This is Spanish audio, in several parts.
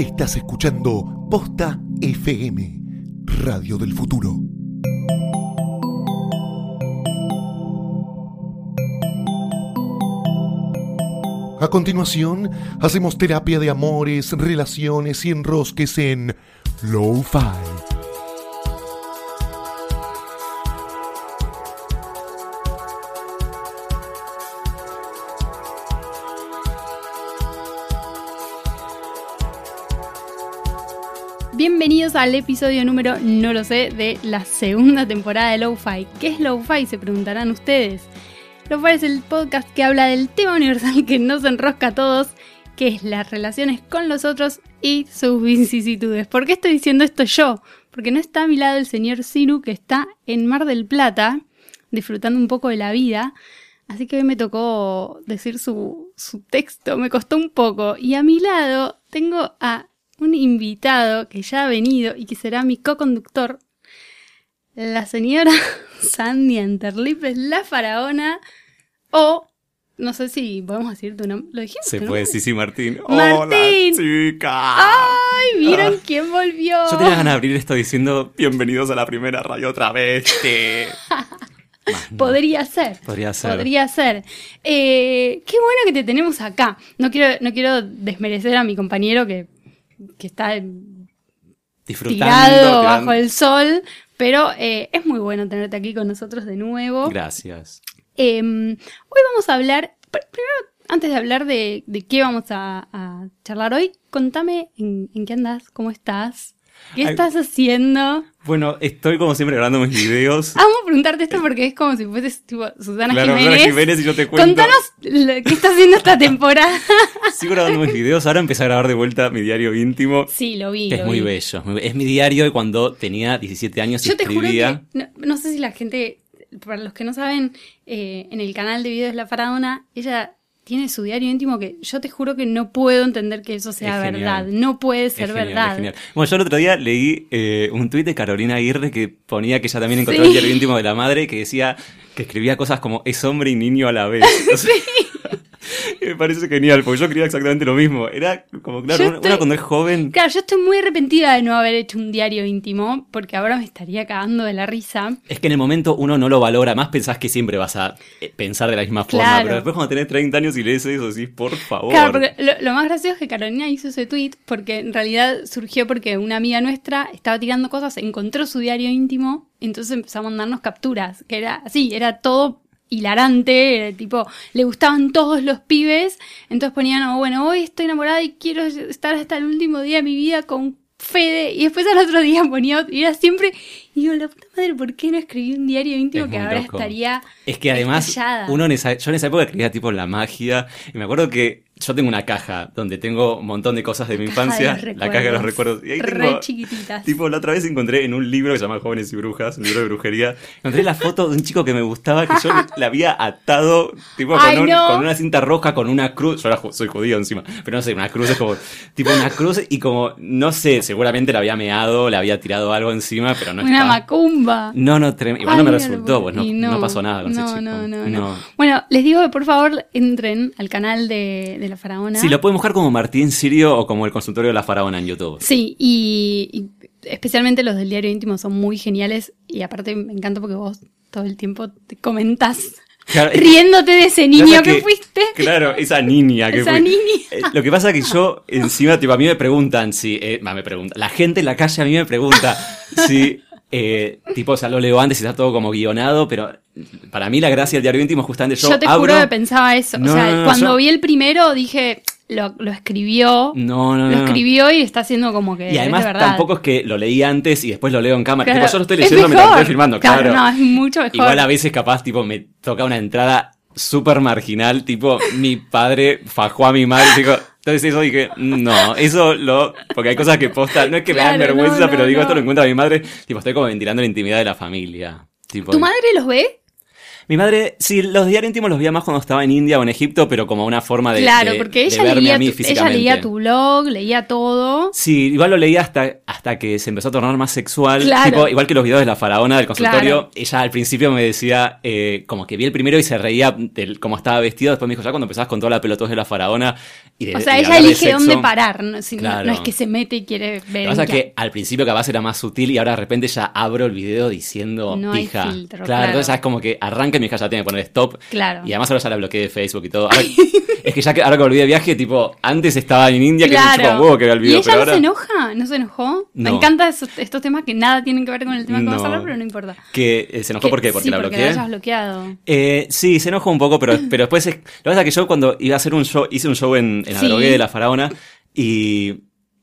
Estás escuchando Posta FM, Radio del Futuro. A continuación, hacemos terapia de amores, relaciones y enrosques en Lo-Fi. Al episodio número, no lo sé, de la segunda temporada de Lo-Fi. ¿Qué es Lo-Fi? Se preguntarán ustedes. Lo-Fi es el podcast que habla del tema universal que nos enrosca a todos, que es las relaciones con los otros y sus vicisitudes. ¿Por qué estoy diciendo esto yo? Porque no está a mi lado el señor Siru, que está en Mar del Plata, disfrutando un poco de la vida. Así que hoy me tocó decir su, su texto, me costó un poco. Y a mi lado tengo a un invitado que ya ha venido y que será mi co-conductor, la señora Sandy Anterlipes, la faraona, o no sé si podemos decir tu nombre. ¿Lo dijimos? Se puede decir, sí, Martín. Martín. Hola, chica. ¡Ay! ¿Vieron Ah. quién volvió? Yo tenía ganas de abrir esto diciendo bienvenidos a la primera radio otra vez. Te- Más no. Podría ser. Podría ser. Podría ser. Eh, qué bueno que te tenemos acá. No quiero, no quiero desmerecer a mi compañero que, que está Disfrutando. tirado bajo el sol, pero eh, es muy bueno tenerte aquí con nosotros de nuevo. Gracias. Eh, hoy vamos a hablar, pr- primero, antes de hablar de, de qué vamos a, a charlar hoy, contame en, en qué andas, cómo estás, qué estás haciendo. Bueno, estoy como siempre grabando mis videos. Vamos a preguntarte esto porque es como si fueses tipo Susana Claro, Jiménez. Jiménez y yo te cuento. Contanos que estás haciendo esta temporada. Sigo grabando mis videos. Ahora empecé a grabar de vuelta mi diario íntimo. sí, lo vi. Que es muy vi. bello. es mi diario de cuando tenía 17 años y Yo te juro escribía. que, no, no sé si la gente, para los que no saben, eh, en el canal de videos La Faraona, ella tiene su diario íntimo que yo te juro que no puedo entender que eso sea Es verdad. No puede Es ser genial, verdad. es genial. Bueno, yo el otro día leí eh, un tuit de Carolina Aguirre que ponía que ella también encontró Sí. el diario íntimo de la madre que decía que escribía cosas como es hombre y niño a la vez. Sea, y me parece genial, porque yo escribía exactamente lo mismo. Era como, claro, una, estoy- una cuando es joven. Claro, yo estoy muy arrepentida de no haber hecho un diario íntimo, porque ahora me estaría cagando de la risa. Es que en el momento uno no lo valora, más pensás que siempre vas a eh, pensar de la misma forma, Claro. pero después cuando tenés 30 años y lees eso, decís, por favor. Claro, porque lo, lo más gracioso es que Carolina hizo ese tweet porque en realidad surgió porque una amiga nuestra estaba tirando cosas, encontró su diario íntimo, entonces empezó a mandarnos capturas, que era así, era todo hilarante, era tipo, le gustaban todos los pibes, entonces ponían, oh, bueno, hoy estoy enamorada y quiero estar hasta el último día de mi vida con Fede, y después al otro día ponía, y era siempre, y digo, la puta madre, ¿por qué no escribí un diario íntimo Es que ahora loco. estaría Es que además, estallada? uno en esa, yo en esa época escribía tipo la magia, y me acuerdo que yo tengo una caja donde tengo un montón de cosas de mi de infancia, la caja de los recuerdos. Y ahí Re tengo, chiquititas. tipo, la otra vez encontré en un libro que se llama Jóvenes y Brujas, un libro de brujería, encontré la foto de un chico que me gustaba, que yo la había atado, tipo, Ay, con, un- no. con una cinta roja, con una cruz, yo era soy judío encima, pero no sé, una cruz es como, tipo una cruz y como, no sé, seguramente la había meado, le había tirado algo encima, pero no Una macumba. No, no, trem- igual no me resultó, pues no, no pasó nada con ese chico. No, no, no, Bueno, les digo que por favor entren al canal de, de la faraona. Sí, lo pueden buscar como Martín Sirio o como el consultorio de la faraona en YouTube. Sí, y, y especialmente los del diario íntimo son muy geniales y aparte me encanta porque vos todo el tiempo te comentas Claro, es- riéndote de ese niño que, que- fuiste. Claro, esa niña que Esa niña. Eh, Lo que pasa que yo, encima, tipo, a mí me preguntan si. eh, me pregunta. La gente en la calle a mí me pregunta si. Eh, tipo, o sea, lo leo antes y está todo como guionado, pero para mí la gracia del diario íntimo es justamente yo, Yo, te abro. juro que pensaba eso. No, o sea, no, no, cuando yo- vi el primero dije, lo, lo escribió. No, no, no. Lo escribió y está haciendo como que. Y además es tampoco es que lo leí antes y después lo leo en cámara. Claro, Tipo, yo lo estoy es leyendo mientras mejor. estoy filmando, claro. no, es mucho mejor. Igual a veces capaz, tipo, me toca una entrada súper marginal, tipo, mi padre fajó a mi madre, digo, entonces eso dije, no, eso lo, porque hay cosas que posta, no es que me dan Claro, vergüenza, no, no, pero digo, no. esto lo encuentra mi madre, tipo, estoy como ventilando la intimidad de la familia. Tipo, ¿Tu madre los ve? Mi madre, sí, los diarios íntimos los veía más cuando estaba en India o en Egipto, pero como una forma de, claro, de- porque de ella verme leía, a mí tu, ella leía tu blog, leía todo. Sí, igual lo leía hasta, hasta que se empezó a tornar más sexual. Claro. Tipo, igual que los videos de la faraona del consultorio. Claro. Ella al principio me decía, eh, como que vi el primero y se reía de cómo estaba vestido. Después me dijo, ya cuando empezás con toda la pelotez de la faraona. Y de, O sea, y de ella de elige sexo, dónde parar. No, Si no- Claro. no es que se mete y quiere ver. Lo que pasa es que al principio capaz era más sutil y ahora de repente ya abro el video diciendo No hay pija. filtro, claro, entonces es como que arranca y mi hija ya tiene que poner stop. Claro. Y además ahora ya la bloqueé de Facebook y todo. Ahora- es que ya que ahora que volví de viaje, tipo, antes estaba en India que me chupa un huevo que vea el ¿Y video, ella pero no ahora se enoja? ¿No se enojó? Me encantan esos- estos temas que nada tienen que ver con el tema que vamos a hablar, pero no importa. que eh, se enojó Que- ¿por qué? porque sí, la porque bloqueé. hayas bloqueado. Eh, sí, se enojó un poco, pero, pero después es, lo que pasa es que yo cuando iba a hacer un show, hice un show en, en Sí. Adrogué de la Faraona y,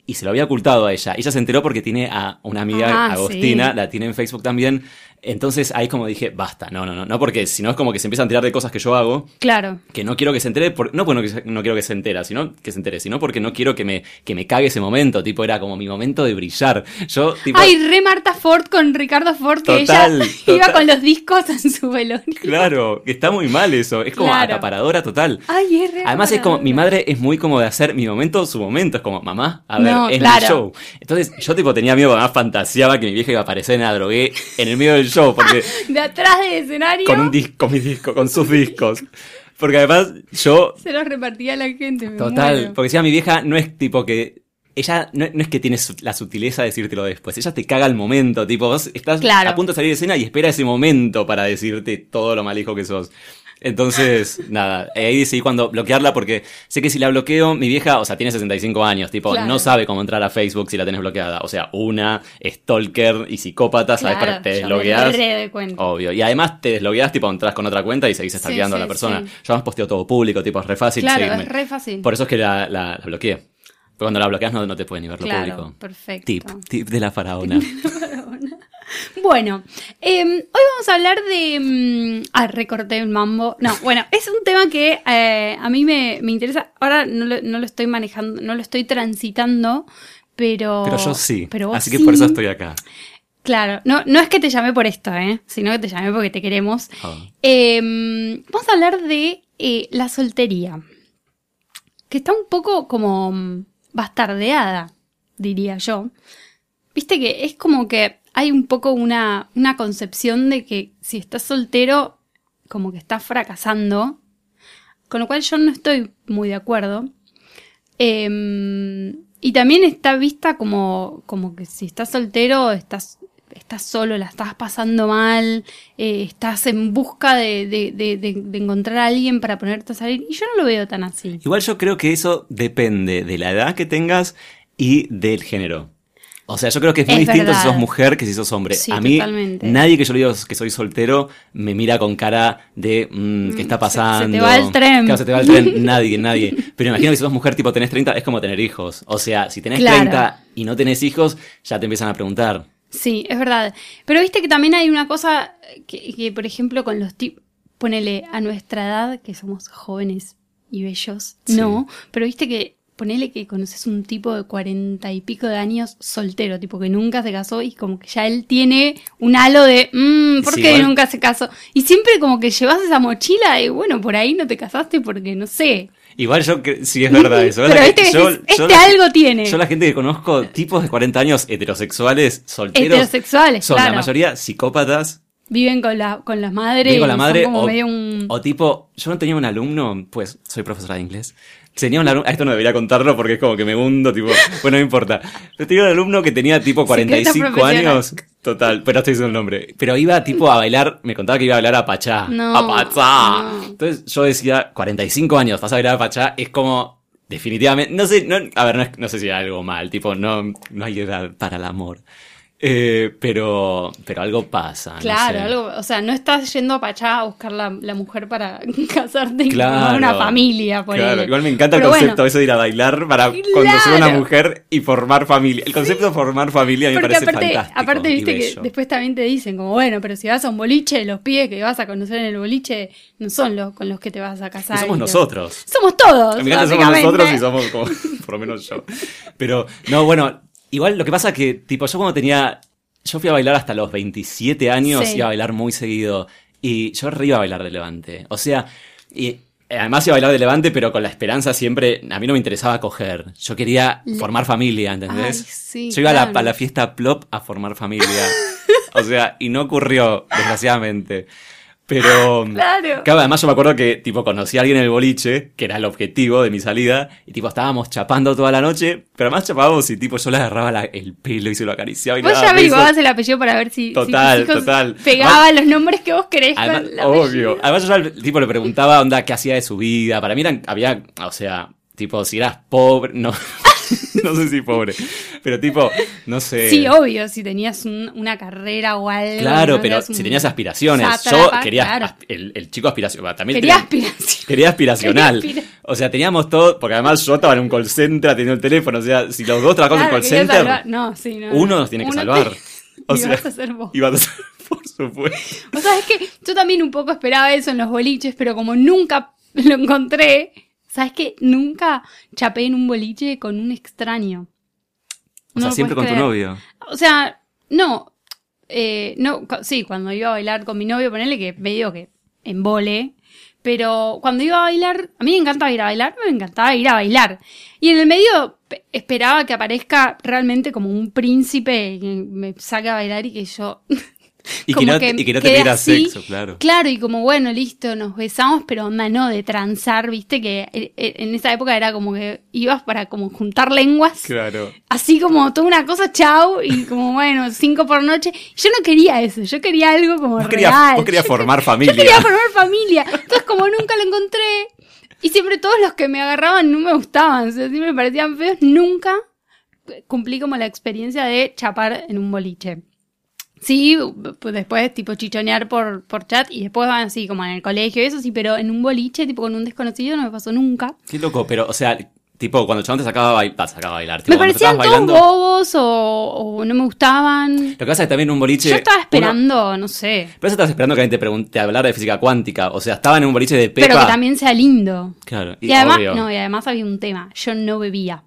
y se lo había ocultado a ella. Ella se enteró porque tiene a una amiga, Ah, Agostina, sí. la tiene en Facebook también. Entonces ahí como dije, basta, no, no, no, no, porque si no es como que se empieza a enterar de cosas que yo hago, Claro. que no quiero que se entere, por, no porque no, que- no quiero que se entere, sino que se entere, sino porque no quiero que me, que me cague ese momento, tipo, era como mi momento de brillar. Yo, tipo, Ay, re Marta Ford con Ricardo Ford, que Total, ella iba con los discos en su velorio. claro, que está muy mal eso, es como Claro. acaparadora total. Ay, es re Además es como, mi madre es muy como de hacer mi momento, su momento, es como, mamá, a ver, No, es claro. mi show. Entonces yo tipo tenía miedo, además fantaseaba que mi vieja iba a aparecer en la drogué en el medio del show, porque De atrás del escenario con un disco, con mi disco, con sus discos. Porque además yo, se los repartía a la gente. me total, muero. porque decía mi vieja no es tipo que... Ella no, no es que tiene su- la sutileza de decírtelo después, ella te caga el momento, tipo, vos estás Claro. a punto de salir de escena y espera ese momento para decirte todo lo mal hijo que sos. Entonces, nada, ahí decidí cuando bloquearla porque sé que si la bloqueo, mi vieja, o sea, tiene 65 años, tipo, Claro. no sabe cómo entrar a Facebook si la tenés bloqueada. O sea, una, stalker y psicópata, ¿sabes? Claro, Para te deslogueas. Obvio. Y además te deslogueas, tipo, entras con otra cuenta y seguís Sí, stalkeando a la sí, persona. sí. Yo además posteo todo público, tipo, es re fácil Claro, seguirme. es re fácil. Por eso es que la, la, la bloqueé. Porque cuando la bloqueas no, no te puede ni ver lo Claro, público. perfecto. Tip, tip de la faraona. Bueno, eh, hoy vamos a hablar de... mm, ah, recorté el mambo. No, bueno, es un tema que eh, a mí me, me interesa. Ahora no lo, no lo estoy manejando, no lo estoy transitando, pero... Pero yo sí. pero vos Así que por eso estoy acá. Claro, no, no es que te llamé por esto, ¿eh? sino que te llamé porque te queremos. Ah. Eh, vamos a hablar de eh, la soltería, que está un poco como mm, bastardeada, diría yo. Viste que es como que hay un poco una, una concepción de que si estás soltero, como que estás fracasando, con lo cual yo no estoy muy de acuerdo. Eh, y también está vista como, como que si estás soltero, estás, estás solo, la estás pasando mal, eh, estás en busca de- de- de encontrar a alguien para ponerte a salir. Y yo no lo veo tan así. Igual yo creo que eso depende de la edad que tengas y del género. O sea, yo creo que es muy Es distinto verdad. si sos mujer que si sos hombre. Sí, a mí, totalmente. nadie que yo le digo que soy soltero me mira con cara de mm, ¿qué está se- pasando? se te va el tren. Claro, se te va el tren. nadie, nadie. Pero imagino que si sos mujer tipo tenés 30, es como tener hijos. O sea, si tenés Claro. 30 y no tenés hijos, ya te empiezan a preguntar. Sí, es verdad. Pero viste que también hay una cosa que, que, por ejemplo, con los tipos, ponele a nuestra edad, que somos jóvenes y bellos, Sí. no, pero viste que ponele que conoces un tipo de cuarenta y pico de años soltero, tipo que nunca se casó y como que ya él tiene un halo de, mmm, ¿por Sí, qué nunca se casó? Y siempre como que llevas esa mochila y bueno, por ahí no te casaste porque no sé. Igual yo que sí es verdad eso. Pero viste que- yo- yo este la- algo tiene. Yo la gente que conozco, tipos de 40 años heterosexuales, solteros, Heterosexuales, son claro. la mayoría psicópatas. Viven con la, con las madres. Viven con la madre como o, medio un... o tipo, yo no tenía un alumno, pues soy profesora de inglés. Tenía un alumno, esto no debería contarlo porque es como que me hundo, tipo, bueno, no importa. Pero tenía un alumno que tenía tipo Secreto 45 profesional. años, total, pero no estoy diciendo el nombre. Pero iba tipo a bailar, me contaba que iba a bailar a Pachá. No, a Pachá. no. Entonces yo decía, 45 años, vas a bailar a Pachá, es como, definitivamente, no sé, no, a ver, no, es- no sé si hay algo mal, tipo, no, no hay edad para el amor. Eh, pero, pero algo pasa. no Claro, sé. algo, o sea, no estás yendo a Pachá a buscar la, la mujer para casarte y Claro. formar una familia, por Claro, igual me encanta el concepto bueno, eso de ir a bailar para conocer a una Claro. mujer y formar familia. El concepto de formar familia a mí me parece aparte, fantástico. aparte viste que después también te dicen como, bueno, pero si vas a un boliche, los pies que vas a conocer en el boliche no son los con los que te vas a Y casar. somos y te- nosotros. Somos todos. Me encanta somos nosotros y somos como, por lo menos yo. Pero, no, bueno, igual lo que pasa que, tipo, yo cuando tenía, yo fui a bailar hasta los 27 años, Sí. iba a bailar muy seguido. Y yo re iba a bailar de levante. O sea, y además iba a bailar de levante, pero con la esperanza siempre. A mí no me interesaba coger. Yo quería formar familia, ¿entendés? Ay, sí, yo iba a, la, a la fiesta plop a formar familia. o sea, y no ocurrió, desgraciadamente. Pero. Claro. Claro, además yo me acuerdo que, tipo, conocí a alguien en el boliche, que era el objetivo de mi salida, y, tipo, estábamos chapando toda la noche, pero además chapábamos y, tipo, yo le agarraba la- el pelo y se lo acariciaba y Vos ya averiguabas el apellido para ver si, si Total, hijos total. pegaban los nombres que vos querés Además, con el obvio. Además yo al tipo le preguntaba, onda, qué hacía de su vida. Para mí eran, había, o sea, tipo, si eras pobre, no, no sé si pobre, pero tipo, no sé. Sí, obvio, si tenías un- una carrera o algo. Claro, ¿no? pero un si tenías aspiraciones. sátrapa, yo quería, claro. el, el chico aspiracional. También Quería tenía- aspiración. Quería aspiracional. Quería aspira- O sea, teníamos todo, porque además yo estaba en un call center atendiendo el teléfono. O sea, si los dos trabajamos en Claro, call quería center, No, sí, no. uno no. nos tiene que salvar. te- O y sea, vas a ser vos. ibas a ser, por supuesto. O sea, es que yo también un poco esperaba eso en los boliches, pero como nunca lo encontré, ¿sabes qué? Nunca chapé en un boliche con un extraño. O No sea, siempre con tu novio. O sea, no. eh, no, sí, cuando iba a bailar con mi novio, ponele que medio que en vole. Pero cuando iba a bailar, a mí me encantaba ir a bailar, me encantaba ir a bailar. Y en el medio pe- esperaba que aparezca realmente como un príncipe que me saque a bailar y que yo Y que no, y que no te así. sexo, claro. Claro, y como bueno, listo, nos besamos, pero onda no de transar, viste que eh, eh, en esa época era como que ibas para como juntar lenguas, Claro. así como toda una cosa, chau, y como bueno, cinco por noche. Yo no quería eso, yo quería algo como Vos querías, real. vos querías Yo- formar familia. Yo quería formar familia. Entonces, como nunca lo encontré, y siempre todos los que me agarraban no me gustaban, o sea, siempre me parecían feos, nunca cumplí como la experiencia de chapar en un boliche. Sí, pues después tipo chichonear por, por chat y después van así como en el colegio, eso sí, pero en un boliche, tipo con un desconocido, no me pasó nunca. Qué loco, pero, o sea, tipo, cuando el chabón te sacaba a bailar, sacaba a bailar. tipo, me parecían todos bailando- bobos o, o no me gustaban. Lo que pasa es que también en un boliche. Yo estaba uno- esperando, no sé, pero eso estabas esperando que alguien te pregunte hablar de física cuántica. O sea, estaba en un boliche de Pepa. pero que también sea lindo. Claro, Y, además, obvio. no, y además había un tema, yo no bebía,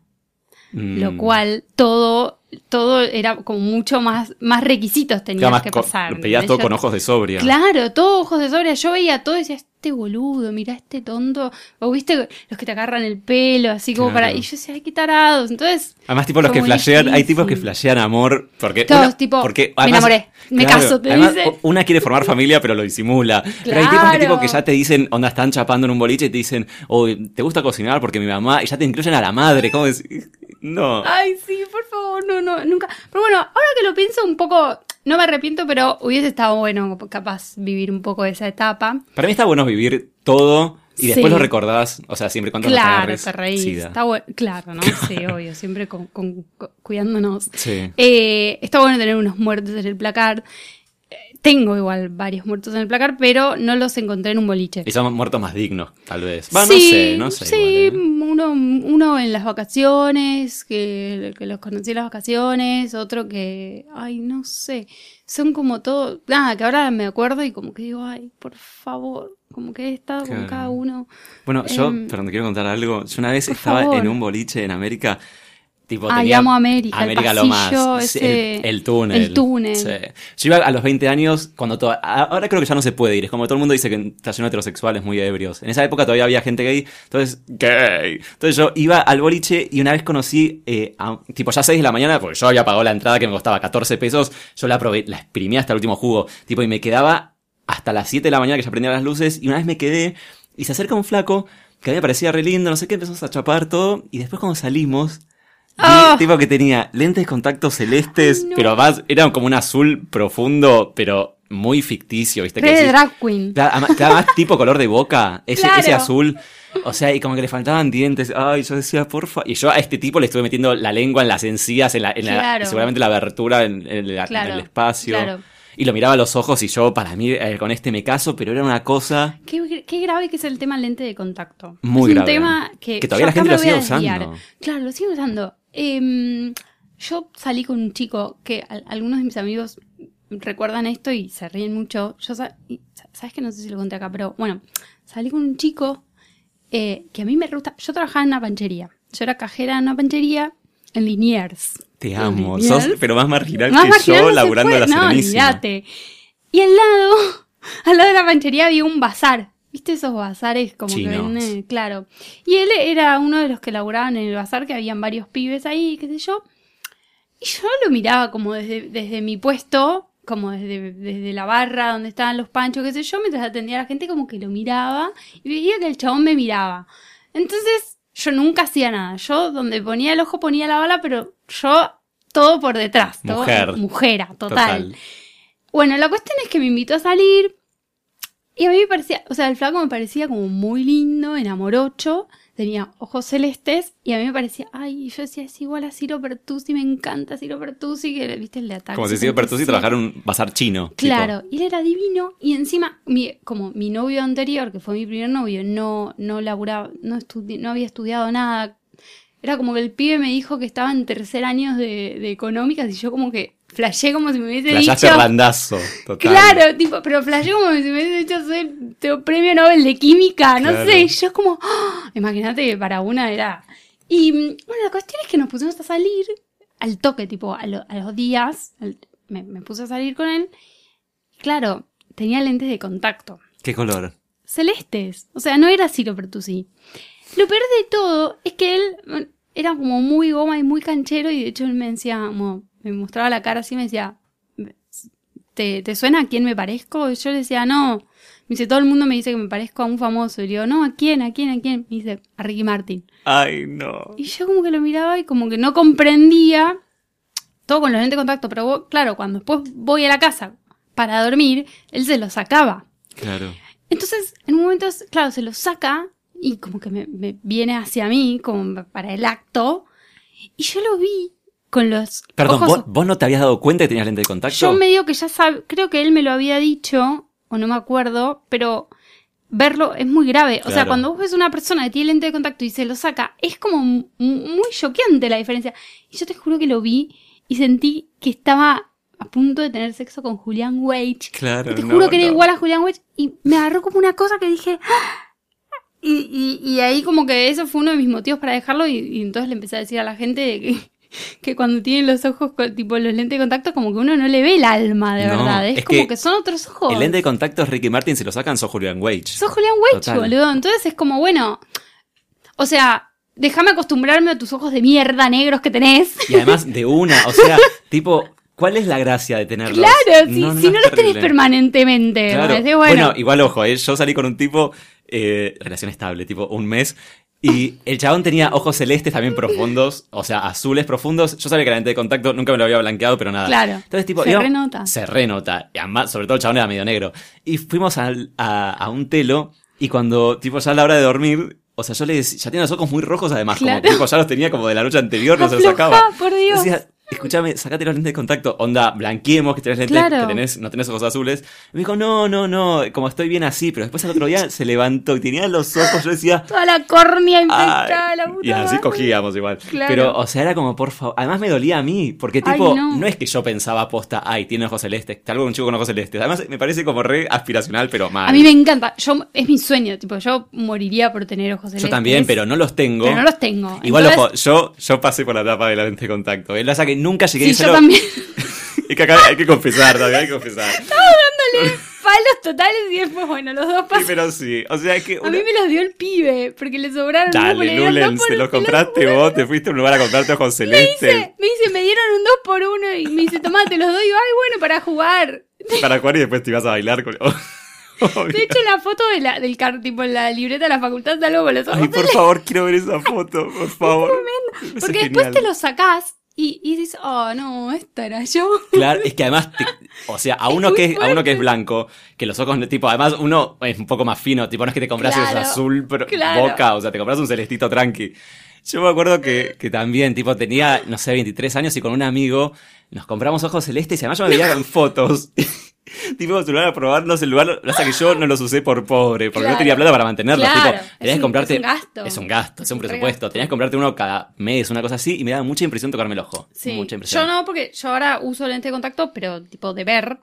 Mm. lo cual todo, todo era como mucho más, más requisitos tenías que pasar. Pedías ¿entendés? todo Yo- con ojos de sobria. Claro, todo ojos de sobria. Yo veía todo y decía, este boludo, mira este tonto. O viste los que te agarran el pelo, así como Claro. para. Y yo decía, ay, qué tarados. Entonces. Además, tipo, los que flashean, hay tipos que flashean amor. Porque. Todos, una- tipo, porque me además- enamoré, me caso, te además, dice. Una quiere formar familia, pero lo disimula. Pero hay tipos que, tipo, que ya te dicen, onda, están chapando en un boliche y te dicen, oh, ¿te gusta cocinar? Porque mi mamá. Y ya te incluyen a la madre. ¿Cómo decir? No. Ay, sí, por favor, no, no, nunca. Pero bueno, ahora que lo pienso un poco. No me arrepiento, pero hubiese estado bueno, capaz, vivir un poco de esa etapa. Para mí está bueno vivir todo y después Sí. lo recordás. O sea, siempre cuando Claro, te reís. sida. Está bueno. Claro, ¿no? Sí, obvio, siempre con, con- cu- cuidándonos. Sí. Eh, está bueno tener unos muertos en el placar. Tengo igual varios muertos en el placar, pero no los encontré en un boliche. Y son muertos más dignos, tal vez. Va, sí, no sé, no sé. sí, igual, ¿eh? uno, uno en las vacaciones, que, que los conocí en las vacaciones, otro que, ay, no sé, son como todo, nada, que ahora me acuerdo y como que digo, ay, por favor, como que he estado con cada uno. Bueno, yo, Em, perdón, te quiero contar algo. Yo una vez estaba favor. en un boliche en América. Tipo, Ay, tenía amo América, el América lo más. El, el túnel. el túnel. Sí. Yo iba a los 20 años, cuando to- a- ahora creo que ya no se puede ir. Es como todo el mundo dice que de heterosexuales muy ebrios. En esa época todavía había gente gay. Entonces, gay. Entonces yo iba al boliche y una vez conocí, eh, a- tipo ya 6 de la mañana, porque yo había pagado la entrada que me costaba 14 pesos. Yo la probé, la exprimí hasta el último jugo. Tipo, y me quedaba hasta las 7 de la mañana que ya prendía las luces. Y una vez me quedé y se acerca un flaco que a mí me parecía re lindo, no sé qué, empezamos a chapar todo. Y después cuando salimos, Ah. tipo que tenía lentes de contacto celestes, Ay, no. pero más, era como un azul profundo, pero muy ficticio, ¿viste? Que decís- drag queen. Claro, ama- claro, más tipo color de boca, ese, Claro. ese azul. O sea, y como que le faltaban dientes. Ay, yo decía, porfa. Y yo a este tipo le estuve metiendo la lengua en las encías, en la, en la- Claro. seguramente la abertura en, en la- en Claro, el espacio. claro. Y lo miraba a los ojos y yo, para mí, eh, con este me caso, pero era una cosa. Qué, qué grave que es el tema lente de contacto. Muy es un grave. tema que, Que todavía la gente lo sigue usando. Claro, lo sigue usando. Em, yo salí con un chico que al- algunos de mis amigos recuerdan esto y se ríen mucho. Yo, sa- y sa- sabes que no sé si lo conté acá, pero bueno, salí con un chico eh, que a mí me gusta. Yo trabajaba en una panchería. Yo era cajera en una panchería en Liniers. Te amo. Sos, pero más marginal Más que marginal yo, no laburando a la no. Y al lado al lado de la panchería había un bazar. ¿Viste esos bazares como Chinos. que venden? Claro. Y él era uno de los que laburaban en el bazar, que habían varios pibes ahí, qué sé yo. Y yo lo miraba como desde, desde mi puesto, como desde, desde la barra donde estaban los panchos, qué sé yo, mientras atendía a la gente, como que lo miraba y veía que el chabón me miraba. Entonces, yo nunca hacía nada. Yo, donde ponía el ojo, ponía la bala, pero yo todo por detrás. Todo, Mujer. Mujera, total. Bueno, la cuestión es que me invitó a salir. Y a mí me parecía, o sea, el flaco me parecía como muy lindo, enamorocho, tenía ojos celestes, y a mí me parecía, ay, yo decía, es igual a Ciro Pertusi, me encanta Ciro Pertusi, que viste el de ataque. Como si Ciro Pertusi 77. trabajara en un bazar chino. Claro, y él era divino, y encima, mi, como mi novio anterior, que fue mi primer novio, no, no laburaba, no, estudi- no había estudiado nada. Era como que el pibe me dijo que estaba en tercer año de, de económicas, y yo como que flashé como si me hubiese Playaste dicho. randazo. Total. Claro, tipo, pero flashé como si me hubiese dicho soy tengo premio Nobel de Química, no Claro. sé, yo como, ¡ah! imagínate que para una era... Y bueno, la cuestión es que nos pusimos a salir al toque, tipo, a, lo- a los días, al- me, me puse a salir con él, claro, tenía lentes de contacto, ¿Qué color? celestes, o sea, no era Ciro Pertusi. Lo peor de todo es que él era como muy goma y muy canchero y de hecho él me decía, como, me mostraba la cara así y me decía, ¿te, te suena a quién me parezco? Y yo le decía, no. Me dice, todo el mundo me dice que me parezco a un famoso. Y le digo, no, ¿a quién? ¿A quién? ¿A quién? Me dice, a Ricky Martin. Ay, no. Y yo como que lo miraba y como que no comprendía todo con los lentes de contacto. Pero vos- claro, cuando después voy a la casa para dormir, él se lo sacaba. Claro. Entonces, en un momento, claro, se lo saca y como que me, me viene hacia mí, como para el acto. Y yo lo vi con los Perdón, ojos ¿vos, vos no te habías dado cuenta que tenías lente de contacto? yo medio que ya sabe, creo que él me lo había dicho, o no me acuerdo, pero verlo es muy grave. O sea, cuando vos ves una persona que tiene lente de contacto y se lo saca, es como muy choqueante la diferencia. Y yo te juro que lo vi y sentí que estaba a punto de tener sexo con Julián Wage. Claro, Y te no, juro que era igual a Julián Wage y me agarró como una cosa que dije... "Ah". Y, y, y ahí como que eso fue uno de mis motivos para dejarlo y, y entonces le empecé a decir a la gente de que, que cuando tienen los ojos, tipo los lentes de contacto, como que uno no le ve el alma de No, verdad. Es, es como que que, son otros ojos. El lente de contacto es Ricky Martin, si lo sacan, sos Julian Wage. Sos Julián Wage, Total. boludo. Entonces es como, bueno, o sea, déjame acostumbrarme a tus ojos de mierda negros que tenés. Y además de una, o sea, tipo, ¿cuál es la gracia de tenerlos? Claro, si No, si los tenés permanentemente. Bueno, igual ojo, eh, yo salí con un tipo, eh, relación estable, tipo un mes, y el chabón tenía ojos celestes también profundos, o sea, azules profundos. Yo sabía que era lente de contacto, nunca me lo había blanqueado, pero nada. Claro. Entonces, tipo, Se íbamos- renota. Se renota. Y además, sobre todo el chabón era medio negro. Y fuimos al- a, a un telo, y cuando, tipo, ya a la hora de dormir, o sea, yo le decía, ya tenía los ojos muy rojos además, Claro. como tipo, ya los tenía como de la noche anterior, no se los sacaba. por Dios. Decía, escúchame, sacate los lentes de contacto, onda, blanqueemos que tenés lentes, Claro. que tenés, no tenés ojos azules. Y me dijo, no, no, no, como estoy bien así, pero después al otro día se levantó y tenía los ojos, yo decía, toda la córnea infectada, la puta y así madre. cogíamos igual. Claro. Pero, o sea, era como, por favor. Además me dolía a mí, porque Ay, tipo, no. no. es que yo pensaba posta, ay, tiene ojos celestes, tal vez un chico con ojos celestes. Además me parece como re aspiracional, pero mal. A mí me encanta. Yo, es mi sueño. Tipo, yo moriría por tener ojos celestes. Yo también, pero no los tengo. Pero no los tengo. Igual, Entonces, ojo, yo, yo pasé por la etapa de la lente de contacto. ¿eh? La que nunca llegué Sí, y yo también. Es que acá hay que confesar, todavía hay que confesar. Palos totales y después, bueno, los dos Sí, pasan. pero sí. O sea, que. A mí me los dio el pibe, porque le sobraron dos, Dale, dos por- te los te los compraste vos, te fuiste a un lugar a comprarte ojos Me dice, me dice, me dieron un dos por uno y me dice, tomá, te los doy. Y yo, Ay, bueno, para jugar. Para jugar y después te ibas a bailar con. De hecho, la foto de la, del car, tipo, en la libreta de la facultad salgo con los ojos Ay, por favor, quiero ver esa foto, por favor. Es Porque después genial. te los sacás y, y dices, oh, no, esta era yo. Claro, es que además, te- o sea, a uno que es, a uno que es blanco, que los ojos, tipo, además uno es un poco más fino, tipo, no es que te compras Claro, azul pero claro. boca, o sea, te compras un celestito tranqui. Yo me acuerdo que, que también, tipo, tenía, no sé, 23 años y con un amigo nos compramos ojos celestes y además yo me veía en fotos. Tipo, celular a probarlos, el lugar, lo que yo no los usé por pobre, porque Claro. no tenía plata para mantenerlos. Claro, tipo, es tenías que comprarte. es un gasto. Es un gasto, es un Un re presupuesto. gasto. Tenías que comprarte uno cada mes, una cosa así, y me daba mucha impresión tocarme el ojo. Sí. Mucha impresión. Yo no, porque yo ahora uso lente de contacto, pero tipo de ver.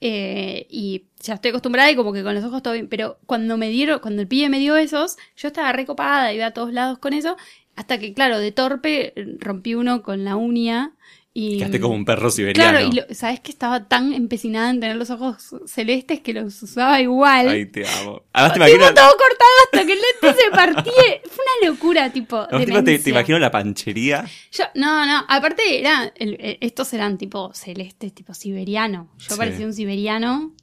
eh, y ya estoy acostumbrada y como que con los ojos todo bien. Pero cuando me dieron, cuando el pibe me dio esos, yo estaba recopada, iba a todos lados con eso. Hasta que, claro, de torpe rompí uno con la uña Y, Quedaste como un perro siberiano. Claro, y lo- sabes que estaba tan empecinada en tener los ojos celestes que los usaba igual. Ay, te amo. Además te imagino... todo cortado hasta que el lente se partía. Fue una locura, tipo. Tipo, te, te imagino la panchería. Yo, no, no, aparte era, el- eh, estos eran tipo celestes, tipo siberiano. Yo Sí. parecía un siberiano,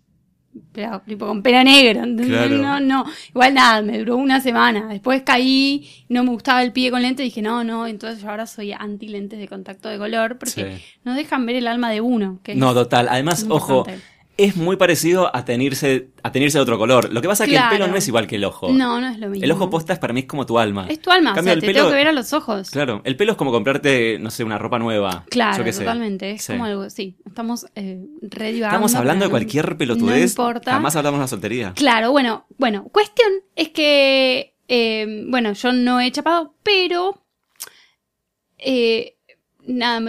pero tipo con pelo negro. No, no. Igual nada, me duró una semana. Después caí, no me gustaba el pie con lente, dije, no, no, entonces yo ahora soy anti lentes de contacto de color, porque Sí. no dejan ver el alma de uno. Que No, total. Además, ojo, importante. Es muy parecido a tenerse, a de otro color. Lo que pasa es que el pelo no es igual que el ojo. No, no es lo mismo. El ojo posta es para mí es como tu alma. Es tu alma, En o cambio, sea, el te pelo- tengo que ver a los ojos. Claro, el pelo es como comprarte, no sé, una ropa nueva. Claro, Yo sé. totalmente. Es Sí. como algo, sí, estamos eh, re Estamos hablando de no- cualquier pelotudez. No importa. Jamás hablamos de la soltería. Claro, bueno, bueno, cuestión es que, eh, bueno, yo no he chapado, pero, eh, nada,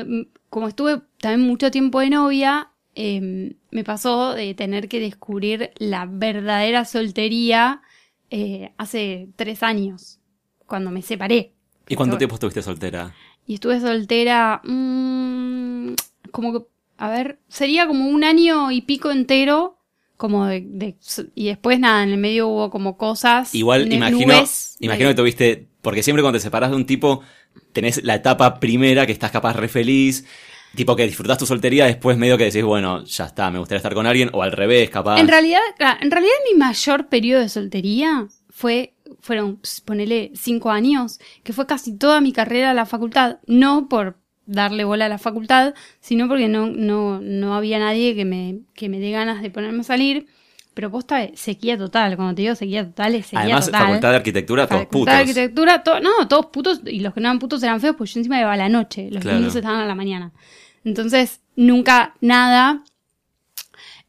como estuve también mucho tiempo de novia, eh, me pasó de tener que descubrir la verdadera soltería eh, hace tres años, cuando me separé. ¿Y cuánto Estuve- tiempo estuviste soltera? Y estuve soltera, mm, como que, a ver, sería como un año y pico entero, como de, de- y después nada, en el medio hubo como cosas. Igual imagino, nubes imagino de- que tuviste, porque siempre cuando te separas de un tipo, tenés la etapa primera que estás capaz re feliz, tipo que disfrutás tu soltería, después medio que decís, bueno, ya está, me gustaría estar con alguien, o al revés, capaz. En realidad, en realidad mi mayor periodo de soltería fue, fueron, ponele, cinco años, que fue casi toda mi carrera a la facultad, no por darle bola a la facultad, sino porque no, no, no había nadie que me, que me dé ganas de ponerme a salir. Pero posta, eh, sequía total. Cuando te digo sequía total, es sequía Además, total. facultad de arquitectura, todos Facultad putos. de arquitectura, to- no, todos putos, y los que no eran putos eran feos, pues yo encima iba a la noche, los Claro. lindos estaban a la mañana. Entonces, nunca nada.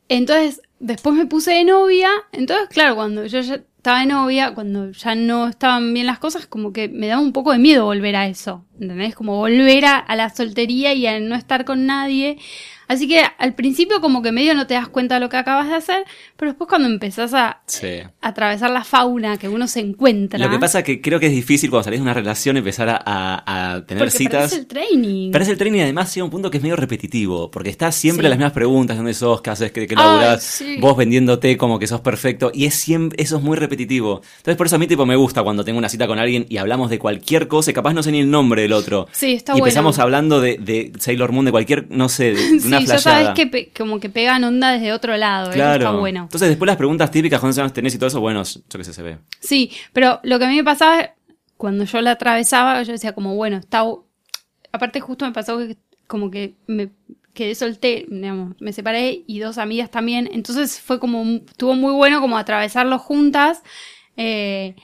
Entonces, después me puse de novia, entonces, claro, cuando yo ya estaba de novia, cuando ya no estaban bien las cosas, como que me daba un poco de miedo volver a eso, ¿entendés? Como volver a, a la soltería y a no estar con nadie. Así que al principio como que medio no te das cuenta de lo que acabas de hacer, pero después cuando empezás a Sí. atravesar la fauna que uno se encuentra. Lo que pasa es que creo que es difícil cuando salís de una relación empezar a, a- tener porque citas. perdés el training. Parece el training y además llega un punto que es medio repetitivo, porque estás siempre Sí. las mismas preguntas, dónde sos, qué haces, qué, qué laburás, sí. vos vendiéndote como que sos perfecto, y es siempre, eso es muy repetitivo. Entonces por eso a mí tipo me gusta cuando tengo una cita con alguien y hablamos de cualquier cosa, y capaz no sé ni el nombre del otro. Sí, está y bueno. empezamos hablando de, de Sailor Moon, de cualquier, no sé, de, de sí, una ya sabes que pe- como que pegan onda desde otro lado. eso Claro. está bueno. Entonces después las preguntas típicas, cuántos años tenés y todo eso, bueno, yo qué sé, se ve. Sí, pero lo que a mí me pasaba cuando yo la atravesaba, yo decía como, bueno, está... Aparte justo me pasó que como que me quedé soltera, digamos, me separé y dos amigas también, entonces fue como, estuvo muy bueno como atravesarlo juntas, eh,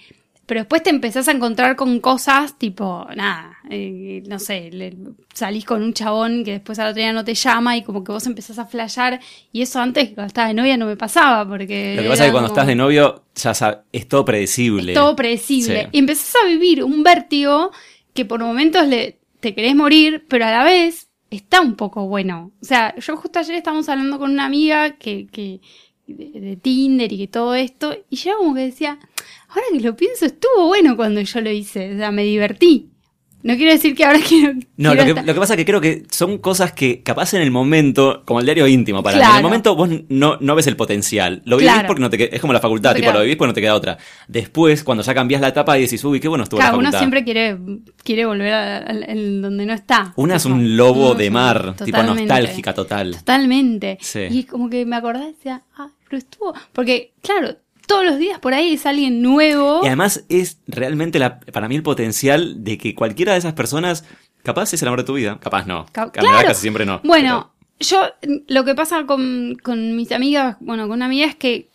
pero después te empezás a encontrar con cosas tipo, nada, eh, no sé, le- salís con un chabón que después al otro día no te llama y como que vos empezás a flashear y eso antes cuando estaba de novia no me pasaba porque... Lo que pasa es que cuando como- estás de novio, ya sab- es todo predecible. es todo predecible. Sí. Y empezás a vivir un vértigo que por momentos le, te querés morir, pero a la vez está un poco bueno. O sea, yo justo ayer estábamos hablando con una amiga que, que de, de Tinder y que todo esto, y yo como que decía, ahora que lo pienso, estuvo bueno cuando yo lo hice, o sea, me divertí. No quiero decir que ahora quiero... No, quiero lo que, estar- lo que pasa es que creo que son cosas que capaz en el momento, como el diario íntimo, para mí, en Claro. el momento vos no, no ves el potencial. Lo vivís Claro. porque no te queda, es como la facultad, No tipo, queda- lo vivís porque no te queda otra. Después, cuando ya cambias la etapa y decís, uy, qué bueno estuvo Claro, la uno facultad. siempre quiere, quiere volver a, donde no está. Una es un lobo uno de es mar, tipo nostálgica total. Totalmente. Sí. Y como que me acordaba y decía, ah, pero estuvo. Porque, claro, todos los días por ahí es alguien nuevo. Y además es realmente la, para mí el potencial de que cualquiera de esas personas, capaz es el amor de tu vida, capaz no. Ca- claro. casi siempre no. Bueno, yo lo que pasa con, con mis amigas, bueno, con una amiga es que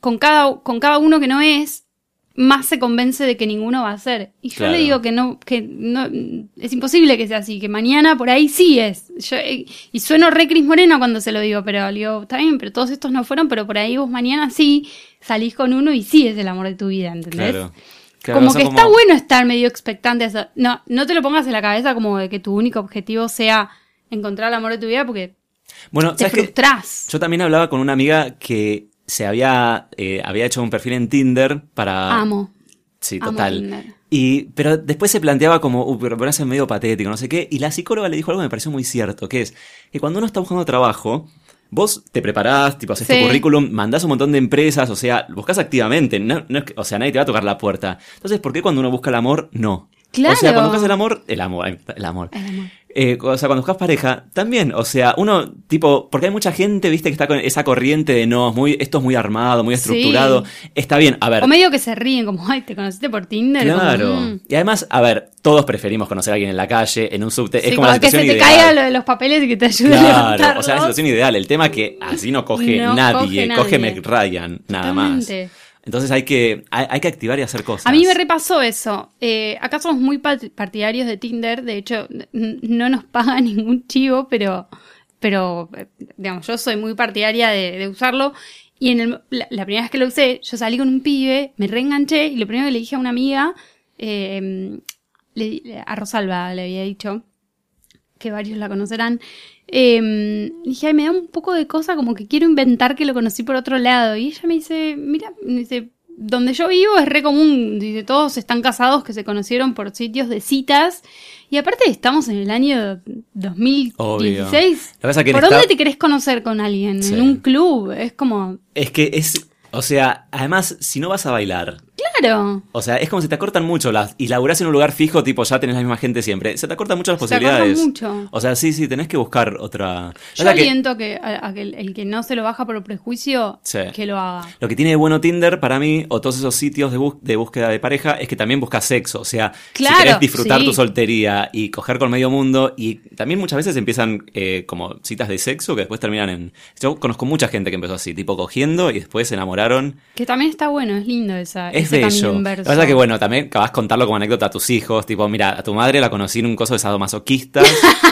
con cada, con cada uno que no es, más se convence de que ninguno va a ser. Y yo Claro. le digo que no, que no, es imposible que sea así, que mañana por ahí sí es. Yo, eh, y sueno re Cris Morena cuando se lo digo, pero le digo, está bien, pero todos estos no fueron, pero por ahí vos mañana sí salís con uno y sí es el amor de tu vida, ¿entendés? Claro. Claro, como que está bueno estar medio expectante. a eso. No, no te lo pongas en la cabeza como de que tu único objetivo sea encontrar el amor de tu vida porque Bueno, te ¿sabes. Yo también hablaba con una amiga que se había, eh, había hecho un perfil en Tinder para... Amo. Sí, Amo total. Tinder. Y, pero después se planteaba como, uh, pero parece medio patético, no sé qué. Y la psicóloga le dijo algo que me pareció muy cierto, que es que cuando uno está buscando trabajo, vos te preparás, tipo, haces Sí. tu currículum, mandás un montón de empresas, o sea, buscas activamente, no, no es que- o sea, nadie te va a tocar la puerta. Entonces, ¿por qué cuando uno busca el amor, no? Claro. O sea, cuando buscas el amor, el amor, el amor. El amor. Eh, o sea, cuando buscas pareja, también, o sea, uno, tipo, porque hay mucha gente, viste, que está con esa corriente de no, es muy, esto es muy armado, muy Sí. estructurado. Está bien, a ver. O medio que se ríen, como, ay, te conociste por Tinder. como, Claro. mm. Y además, a ver, todos preferimos conocer a alguien en la calle, en un subte. Sí, es como la como que se situación te ideal. caiga lo de los papeles y que te ayude a Claro, o sea, la situación ideal. El tema que así no coge No nadie, coge coge nadie. Ryan, nada más. Entonces hay que, hay, hay que activar y hacer cosas. A mí me repasó eso. Eh, acá somos muy partidarios de Tinder. De hecho, no nos paga ningún chivo, pero, pero eh, digamos, yo soy muy partidaria de, de usarlo. Y en el- la, la primera vez que lo usé, yo salí con un pibe, me reenganché y lo primero que le dije a una amiga, eh, le- a Rosalba le había dicho, que varios la conocerán, eh, dije, ay, me da un poco de cosa como que quiero inventar que lo conocí por otro lado. Y ella me dice, mira, me dice, donde yo vivo es re común, dice, todos están casados que se conocieron por sitios de citas. Y aparte estamos en el año 2016. Obvio. Que pasa que ¿Por dónde te querés conocer con alguien? Sí. En un club. Es como, Es que es, o sea, además, si no vas a bailar, claro. o sea, es como si te acortan mucho las, y laburás en un lugar fijo, tipo, ya tenés la misma gente siempre. Se te acortan mucho las Se acortan posibilidades. mucho. O sea, sí, sí, tenés que buscar otra. Yo que- aliento que, a, a que el, el que no se lo baja por prejuicio, Sí. que lo haga. Lo que tiene de bueno Tinder para mí, o todos esos sitios de, bus- de búsqueda de pareja, es que también buscas sexo. O sea, Claro, si querés disfrutar sí. tu soltería y coger con medio mundo, y también muchas veces empiezan eh, como citas de sexo que después terminan en. Yo conozco mucha gente que empezó así, tipo cogiendo y después se enamoraron. Que también está bueno, es lindo esa, Es ese camino bello. Lo inverso. que es bueno, también acabas de contarlo como anécdota a tus hijos. Tipo, mira, a tu madre la conocí en un coso de sadomasoquista.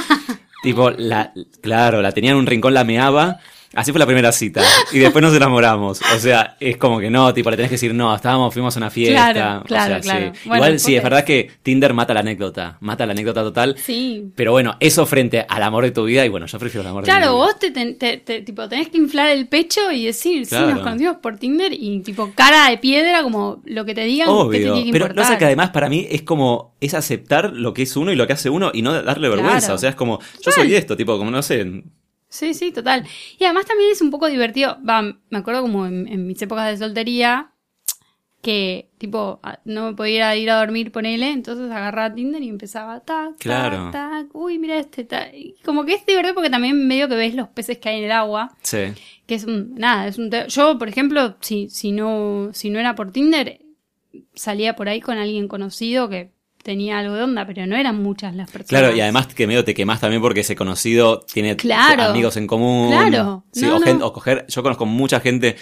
tipo, la, claro, la tenía en un rincón, la meaba. Así fue la primera cita. Y después nos enamoramos. O sea, es como que no, tipo, le tenés que decir, no, estábamos, fuimos a una fiesta. Claro, O claro, sea, claro. sí. Bueno, Igual sí, es verdad que Tinder mata la anécdota. Mata la anécdota total. Sí. Pero bueno, eso frente al amor de tu vida. Y bueno, yo prefiero el amor de mi Claro, vida. vos te, ten- te- te- tipo, tenés que inflar el pecho y decir, Claro. sí, nos conocimos por Tinder y tipo cara de piedra, como lo que te digan, que te Obvio, tiene que pero importar. no sé que además para mí es como es aceptar lo que es uno y lo que hace uno y no darle vergüenza, Claro. o sea, es como yo soy esto, tipo como no sé, Sí, sí, total. Y además también es un poco divertido. Va, me acuerdo como en, en mis épocas de soltería, que tipo, no me podía ir a dormir, ponele, entonces agarraba Tinder y empezaba tac, Claro. tac, tac, uy, mira este, tac. Y como que es divertido porque también medio que ves los peces que hay en el agua. sí. que es un, nada, es un yo, por ejemplo, si, si no, si no era por Tinder, salía por ahí con alguien conocido que tenía algo de onda, pero no eran muchas las personas. Claro, y además que medio te quemás también porque ese conocido tiene Claro. amigos en común. Claro. Sí, No, o, no. o coger, yo conozco mucha gente,